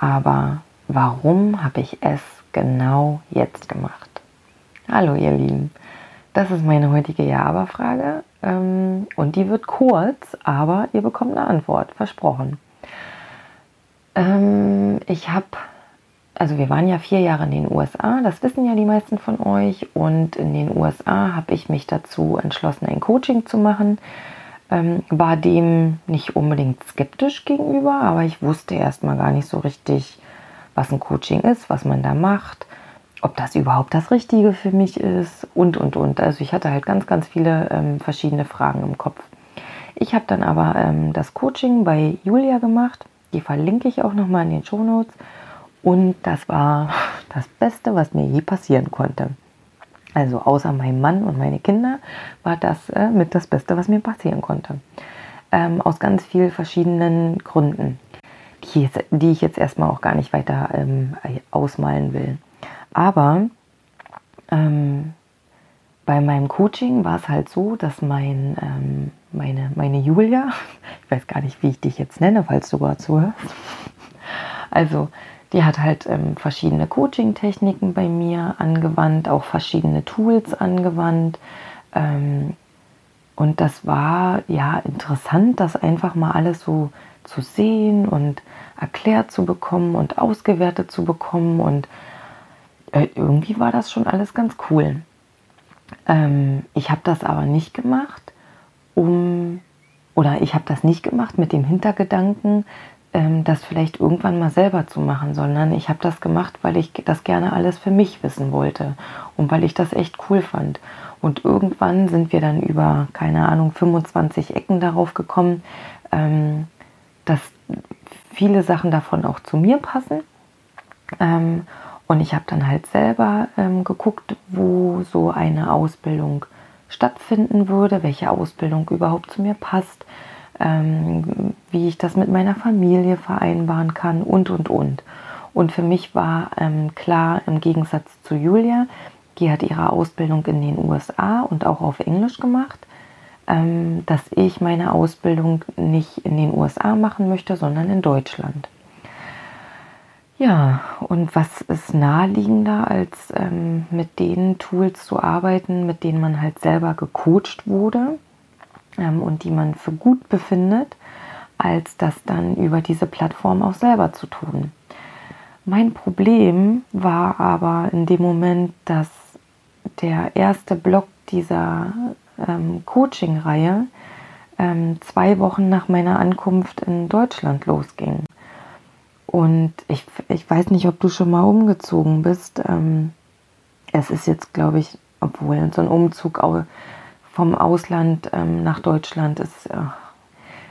aber warum habe ich es genau jetzt gemacht? Hallo ihr Lieben, das ist meine heutige Ja-Aber-Frage ähm, und die wird kurz, aber ihr bekommt eine Antwort, versprochen. Ähm, ich habe, also wir waren ja vier Jahre in den USA, das wissen ja die meisten von euch und in den USA habe ich mich dazu entschlossen, ein Coaching zu machen ähm, war dem nicht unbedingt skeptisch gegenüber, aber ich wusste erstmal gar nicht so richtig, was ein Coaching ist, was man da macht, ob das überhaupt das Richtige für mich ist und, und, und. Also ich hatte halt ganz, ganz viele ähm, verschiedene Fragen im Kopf. Ich habe dann aber ähm, das Coaching bei Julia gemacht. Die verlinke ich auch nochmal in den Show Notes. Und das war das Beste, was mir je passieren konnte. Also außer meinem Mann und meine Kinder war das äh, mit das Beste, was mir passieren konnte. Ähm, aus ganz vielen verschiedenen Gründen, die, jetzt, die, ich jetzt erstmal auch gar nicht weiter ähm, ausmalen will. Aber ähm, bei meinem Coaching war es halt so, dass mein, ähm, meine, meine Julia, ich weiß gar nicht, wie ich dich jetzt nenne, falls du sogar zuhörst, also die hat halt ähm, verschiedene Coaching-Techniken bei mir angewandt, auch verschiedene Tools angewandt. Ähm, und das war ja interessant, das einfach mal alles so zu sehen und erklärt zu bekommen und ausgewertet zu bekommen. Und äh, irgendwie war das schon alles ganz cool. Ähm, ich habe das aber nicht gemacht, um, oder ich habe das nicht gemacht mit dem Hintergedanken, das vielleicht irgendwann mal selber zu machen, sondern ich habe das gemacht, weil ich das gerne alles für mich wissen wollte und weil ich das echt cool fand. Und irgendwann sind wir dann über, keine Ahnung, 25 Ecken darauf gekommen, ähm, dass viele Sachen davon auch zu mir passen. Ähm, und ich habe dann halt selber ähm, geguckt, wo so eine Ausbildung stattfinden würde, welche Ausbildung überhaupt zu mir passt, ähm, wie ich das mit meiner Familie vereinbaren kann und, und, und. Und für mich war ähm, klar, im Gegensatz zu Julia, die hat ihre Ausbildung in den USA und auch auf Englisch gemacht, ähm, dass ich meine Ausbildung nicht in den USA machen möchte, sondern in Deutschland. Ja, und was ist naheliegender, als ähm, mit den Tools zu arbeiten, mit denen man halt selber gecoacht wurde? ähm, und die man für gut befindet, als das dann über diese Plattform auch selber zu tun. Mein Problem war aber in dem Moment, dass der erste Block dieser ähm, Coaching-Reihe ähm, zwei Wochen nach meiner Ankunft in Deutschland losging. Und ich, ich weiß nicht, ob du schon mal umgezogen bist. Ähm, es ist jetzt, glaube ich, obwohl so ein Umzug vom Ausland ähm, nach Deutschland ist, äh,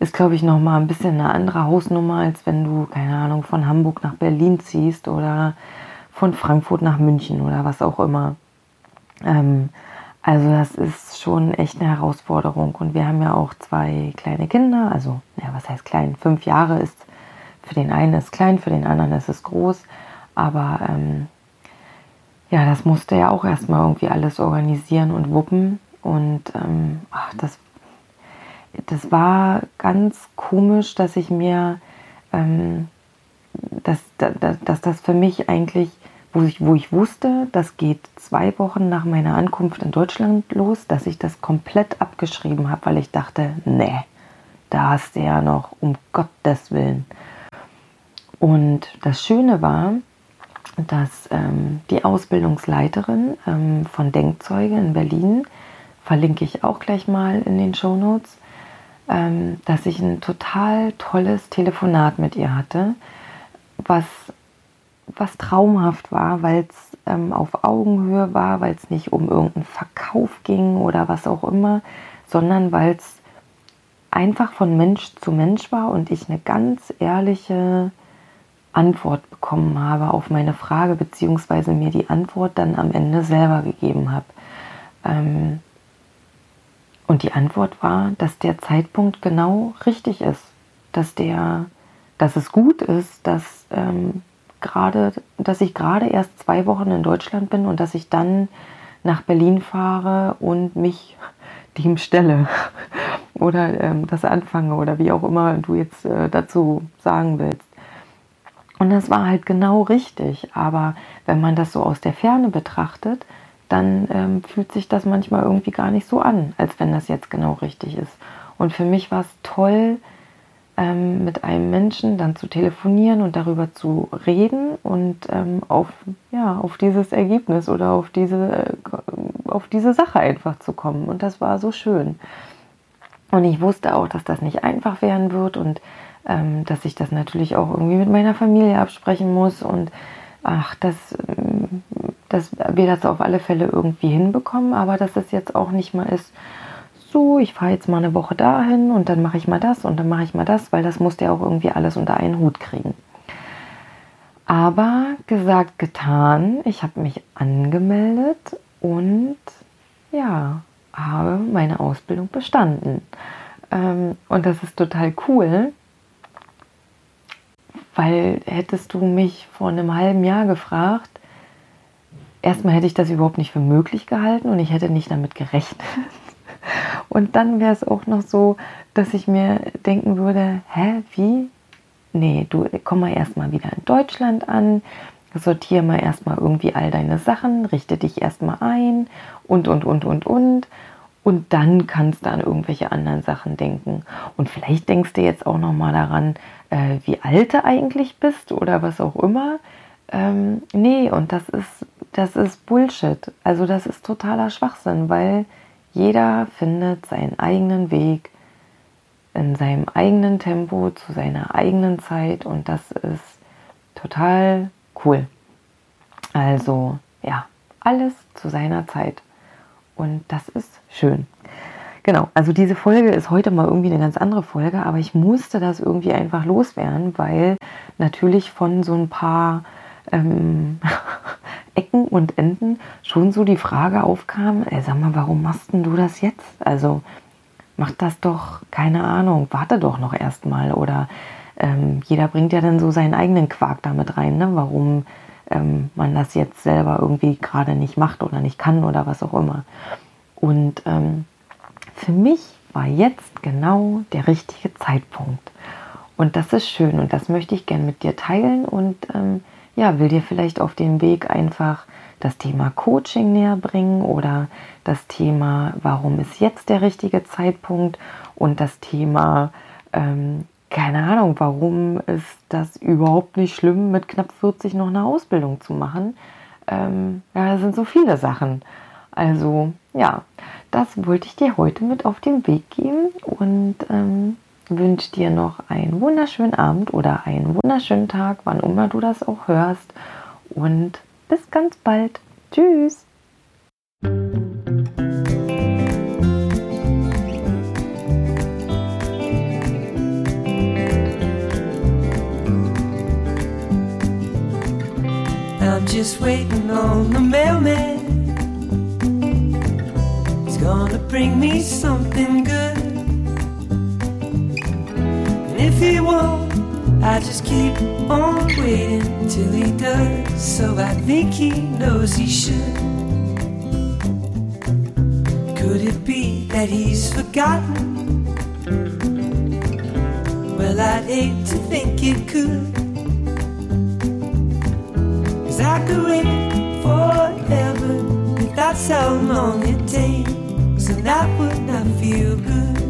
ist glaube ich, nochmal ein bisschen eine andere Hausnummer, als wenn du, keine Ahnung, von Hamburg nach Berlin ziehst oder von Frankfurt nach München oder was auch immer. Ähm, also das ist schon echt eine Herausforderung. Und wir haben ja auch zwei kleine Kinder. Also, ja, was heißt klein? Fünf Jahre ist für den einen ist klein, für den anderen ist es groß. Aber ähm, ja, das musste ja auch erstmal irgendwie alles organisieren und wuppen. Und ähm, ach, das, das war ganz komisch, dass ich mir, ähm, dass, dass, dass das für mich eigentlich, wo ich, wo ich wusste, das geht zwei Wochen nach meiner Ankunft in Deutschland los, dass ich das komplett abgeschrieben habe, weil ich dachte, nee, da hast du ja noch, um Gottes Willen. Und das Schöne war, dass ähm, die Ausbildungsleiterin ähm, von Denkzeuge in Berlin verlinke ich auch gleich mal in den Show Notes, ähm, dass ich ein total tolles Telefonat mit ihr hatte, was, was traumhaft war, weil es ähm, auf Augenhöhe war, weil es nicht um irgendeinen Verkauf ging oder was auch immer, sondern weil es einfach von Mensch zu Mensch war und ich eine ganz ehrliche Antwort bekommen habe auf meine Frage, beziehungsweise mir die Antwort dann am Ende selber gegeben habe. Ähm, und die Antwort war, dass der Zeitpunkt genau richtig ist, dass der, dass es gut ist, dass ähm, gerade, dass ich gerade erst zwei Wochen in Deutschland bin und dass ich dann nach Berlin fahre und mich dem stelle oder ähm, das anfange oder wie auch immer du jetzt äh, dazu sagen willst. Und das war halt genau richtig. Aber wenn man das so aus der Ferne betrachtet, dann ähm, fühlt sich das manchmal irgendwie gar nicht so an, als wenn das jetzt genau richtig ist. Und für mich war es toll, ähm, mit einem Menschen dann zu telefonieren und darüber zu reden und ähm, auf, ja, auf dieses Ergebnis oder auf diese, äh, auf diese Sache einfach zu kommen. Und das war so schön. Und ich wusste auch, dass das nicht einfach werden wird und ähm, dass ich das natürlich auch irgendwie mit meiner Familie absprechen muss und ach, dass, ähm, dass wir das auf alle Fälle irgendwie hinbekommen, aber dass es jetzt auch nicht mal ist, so, ich fahre jetzt mal eine Woche dahin und dann mache ich mal das und dann mache ich mal das, weil das musste ja auch irgendwie alles unter einen Hut kriegen. Aber gesagt, getan, ich habe mich angemeldet und ja, habe meine Ausbildung bestanden. Ähm, und das ist total cool, weil hättest du mich vor einem halben Jahr gefragt, erstmal hätte ich das überhaupt nicht für möglich gehalten und ich hätte nicht damit gerechnet. Und dann wäre es auch noch so, dass ich mir denken würde, hä, wie? Nee, du komm mal erstmal wieder in Deutschland an, sortiere mal erstmal irgendwie all deine Sachen, richte dich erstmal ein und, und, und, und, und. Und dann kannst du an irgendwelche anderen Sachen denken. Und vielleicht denkst du jetzt auch nochmal daran, äh, wie alt du eigentlich bist oder was auch immer. Ähm, nee, und das ist, das ist Bullshit. Also das ist totaler Schwachsinn, weil jeder findet seinen eigenen Weg in seinem eigenen Tempo, zu seiner eigenen Zeit und das ist total cool. Also ja, alles zu seiner Zeit und das ist schön. Genau, also diese Folge ist heute mal irgendwie eine ganz andere Folge, aber ich musste das irgendwie einfach loswerden, weil natürlich von so ein paar ähm, Ecken und Enden schon so die Frage aufkam, ey, sag mal, warum machst du das jetzt? Also mach das doch, keine Ahnung, warte doch noch erstmal oder ähm, jeder bringt ja dann so seinen eigenen Quark damit rein, ne? warum ähm, man das jetzt selber irgendwie gerade nicht macht oder nicht kann oder was auch immer. Und ähm, für mich war jetzt genau der richtige Zeitpunkt. Und das ist schön und das möchte ich gern mit dir teilen und ähm, ja, will dir vielleicht auf dem Weg einfach das Thema Coaching näher bringen oder das Thema, warum ist jetzt der richtige Zeitpunkt und das Thema, ähm, keine Ahnung, warum ist das überhaupt nicht schlimm, mit knapp 40 noch eine Ausbildung zu machen. Ähm, ja, das sind so viele Sachen. Also ja, das wollte ich dir heute mit auf den Weg geben und ähm, wünsche dir noch einen wunderschönen Abend oder einen wunderschönen Tag, wann immer du das auch hörst. Und bis ganz bald. Tschüss. I'm just waiting on the mailman. He's gonna bring me something good. If he won't, I just keep on waiting till he does. So I think he knows he should. Could it be that he's forgotten? Well, I'd hate to think it could. Cause I could wait forever if that's how long it takes. And that would not feel good.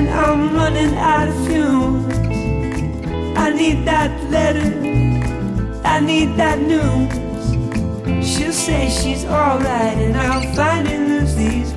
Oxygen, I'm running out of fumes. I need that letter, I need that news. She'll say she's alright, and I'll finally lose these